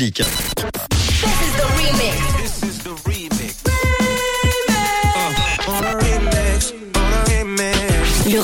This is the remix.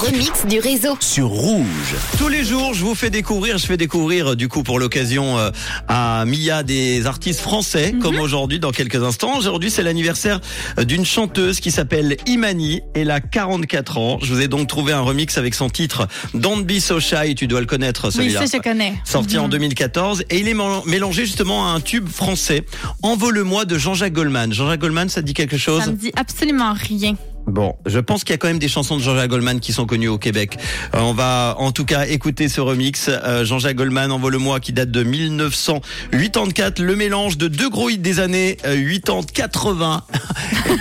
Remix du réseau. sur Rouge. Tous les jours, je vous fais découvrir, je fais découvrir euh, du coup pour l'occasion euh, à Mia des artistes français, comme aujourd'hui dans quelques instants. Aujourd'hui, c'est l'anniversaire euh, d'une chanteuse qui s'appelle Imani. Elle a 44 ans. Je vous ai donc trouvé un remix avec son titre Don't Be So Shy. Tu dois le connaître Oui, celui-là. ça je connais. Sorti en 2014 et il est mélan- mélangé justement à un tube français Envole-moi de Jean-Jacques Goldman. Jean-Jacques Goldman, ça te dit quelque chose? Ça me dit absolument rien. Bon, je pense qu'il y a quand même des chansons de Jean-Jacques Goldman qui sont connues au Québec. Euh, on va en tout cas écouter ce remix. Euh, Jean-Jacques Goldman, Envole-moi, qui date de 1984. Le mélange de deux gros hits des années euh, 80, 80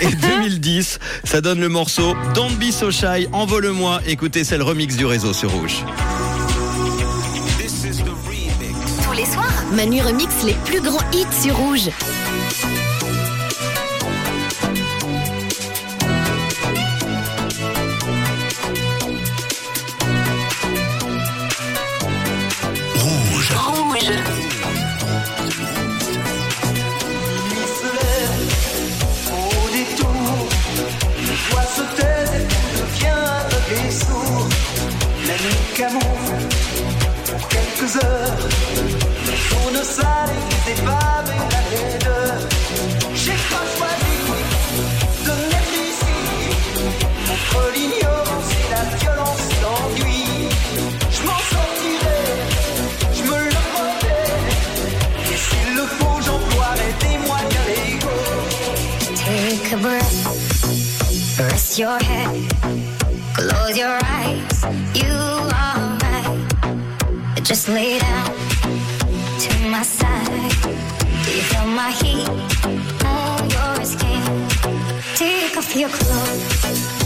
et 2010. Ça donne le morceau Don't Be So Shy, Envole-moi. Écoutez, c'est le remix du réseau sur Rouge. Tous les soirs, Manu remix les plus grands hits sur. Rouge. Your head, close your eyes. You are right. Just lay down you feel my heat on your skin? Take off your clothes,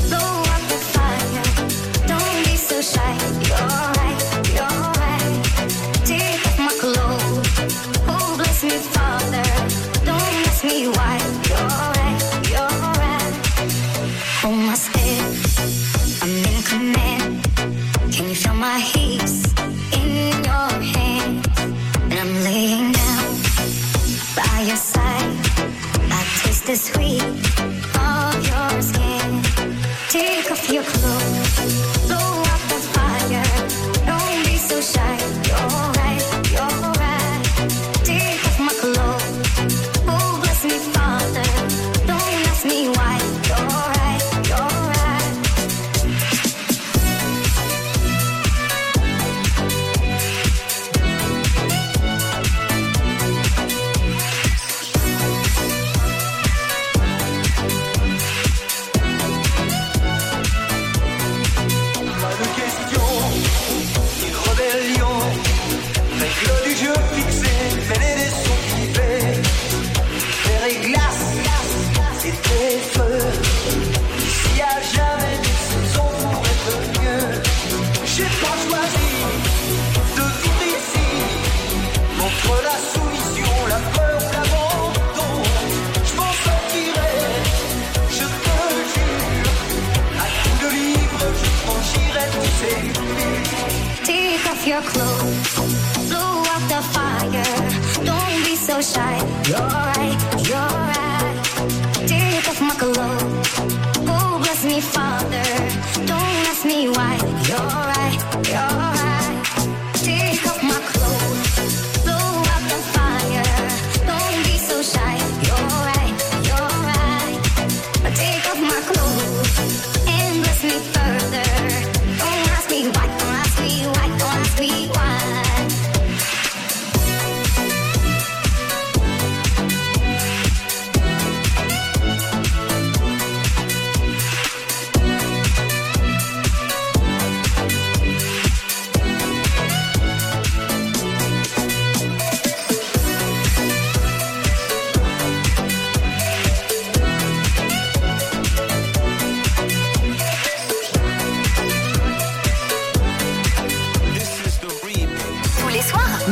The sweet. Blow out the fire. Don't be so shy. You're right.